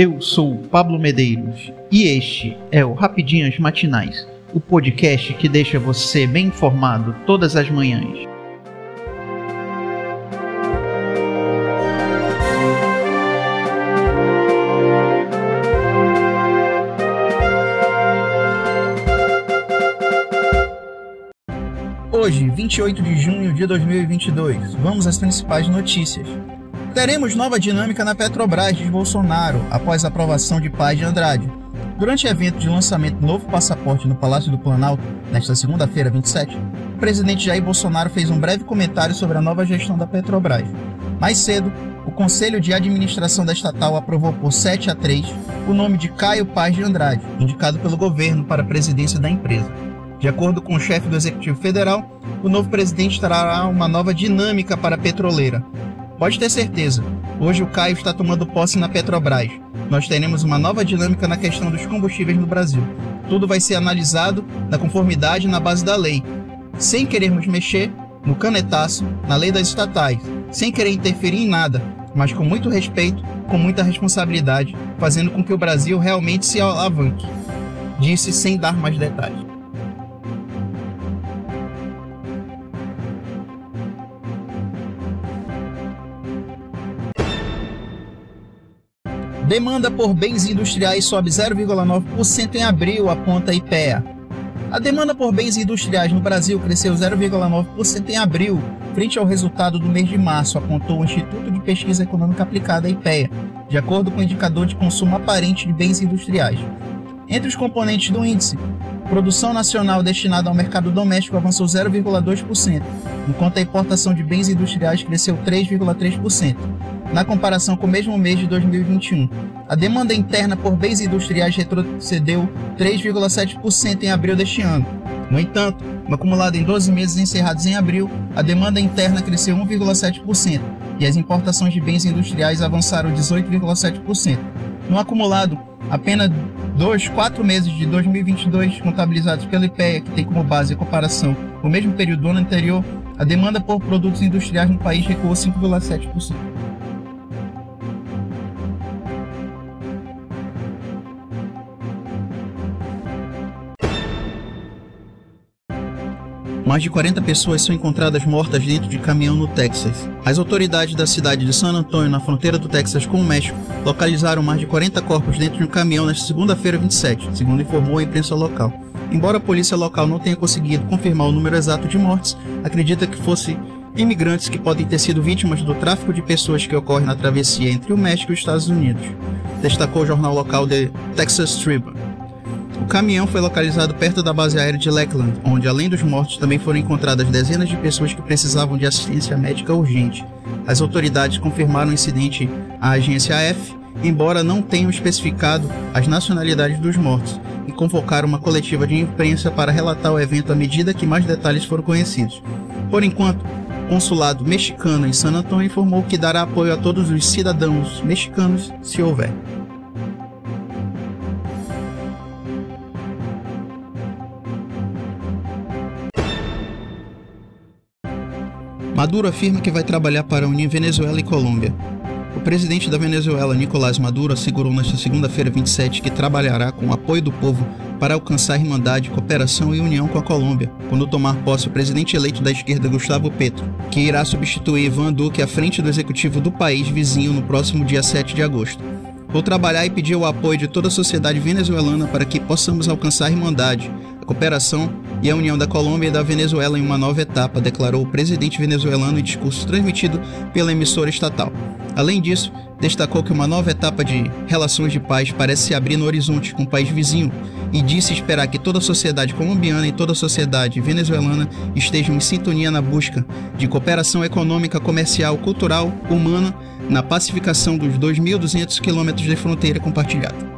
Eu sou Pablo Medeiros e este é o Rapidinhas Matinais, o podcast que deixa você bem informado todas as manhãs. Hoje, 28 de junho de 2022, vamos às principais notícias. Teremos nova dinâmica na Petrobras, diz Bolsonaro, após a aprovação de Paz de Andrade. Durante o evento de lançamento do novo passaporte no Palácio do Planalto, nesta segunda-feira, 27, o presidente Jair Bolsonaro fez um breve comentário sobre a nova gestão da Petrobras. Mais cedo, o Conselho de Administração da estatal aprovou por 7 a 3 o nome de Caio Paz de Andrade, indicado pelo governo para a presidência da empresa. De acordo com o chefe do Executivo Federal, o novo presidente trará uma nova dinâmica para a petroleira, Pode ter certeza, hoje o Caio está tomando posse na Petrobras. Nós teremos uma nova dinâmica na questão dos combustíveis no Brasil. Tudo vai ser analisado na conformidade na base da lei, sem querermos mexer no canetaço, na lei das estatais, sem querer interferir em nada, mas com muito respeito, com muita responsabilidade, fazendo com que o Brasil realmente se alavanque. Disse sem dar mais detalhes. Demanda por bens industriais sobe 0,9% em abril, aponta IPEA. A demanda por bens industriais no Brasil cresceu 0,9% em abril, frente ao resultado do mês de março, apontou o Instituto de Pesquisa Econômica Aplicada, IPEA, de acordo com o indicador de consumo aparente de bens industriais. Entre os componentes do índice, produção nacional destinada ao mercado doméstico avançou 0,2%, enquanto a importação de bens industriais cresceu 3,3% na comparação com o mesmo mês de 2021. A demanda interna por bens industriais retrocedeu 3,7% em abril deste ano. No entanto, no acumulado em 12 meses encerrados em abril, a demanda interna cresceu 1,7% e as importações de bens industriais avançaram 18,7%. No acumulado, apenas dos quatro meses de 2022 contabilizados pela IPEA, que tem como base a comparação com o mesmo período do ano anterior, a demanda por produtos industriais no país recuou 5,7%. Mais de 40 pessoas são encontradas mortas dentro de caminhão no Texas. As autoridades da cidade de San Antonio, na fronteira do Texas com o México, localizaram mais de 40 corpos dentro de um caminhão nesta segunda-feira 27, segundo informou a imprensa local. Embora a polícia local não tenha conseguido confirmar o número exato de mortes, acredita que fosse imigrantes que podem ter sido vítimas do tráfico de pessoas que ocorre na travessia entre o México e os Estados Unidos, destacou o jornal local The Texas Tribune. O caminhão foi localizado perto da base aérea de Lakeland, onde, além dos mortos, também foram encontradas dezenas de pessoas que precisavam de assistência médica urgente. As autoridades confirmaram o incidente à agência AF, embora não tenham especificado as nacionalidades dos mortos, e convocaram uma coletiva de imprensa para relatar o evento à medida que mais detalhes foram conhecidos. Por enquanto, o consulado mexicano em San Antonio informou que dará apoio a todos os cidadãos mexicanos se houver. Maduro afirma que vai trabalhar para unir Venezuela e Colômbia. O presidente da Venezuela, Nicolás Maduro, assegurou nesta segunda-feira 27 que trabalhará com o apoio do povo para alcançar irmandade, cooperação e união com a Colômbia, quando tomar posse o presidente eleito da esquerda Gustavo Petro, que irá substituir Ivan Duque à frente do executivo do país vizinho no próximo dia 7 de agosto. Vou trabalhar e pedir o apoio de toda a sociedade venezuelana para que possamos alcançar a irmandade, a cooperação e a união da Colômbia e da Venezuela em uma nova etapa, declarou o presidente venezuelano em discurso transmitido pela emissora estatal. Além disso, destacou que uma nova etapa de relações de paz parece se abrir no horizonte com o país vizinho e disse esperar que toda a sociedade colombiana e toda a sociedade venezuelana estejam em sintonia na busca de cooperação econômica, comercial, cultural, humana na pacificação dos 2.200 quilômetros de fronteira compartilhada.